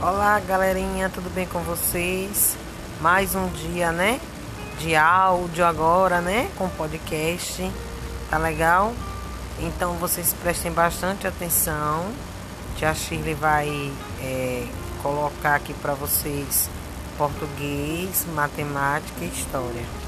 Olá, galerinha, tudo bem com vocês? Mais um dia, né? De áudio agora, né? Com podcast. Tá legal? Então vocês prestem bastante atenção. Tia Shirley vai é, colocar aqui para vocês português, matemática e história.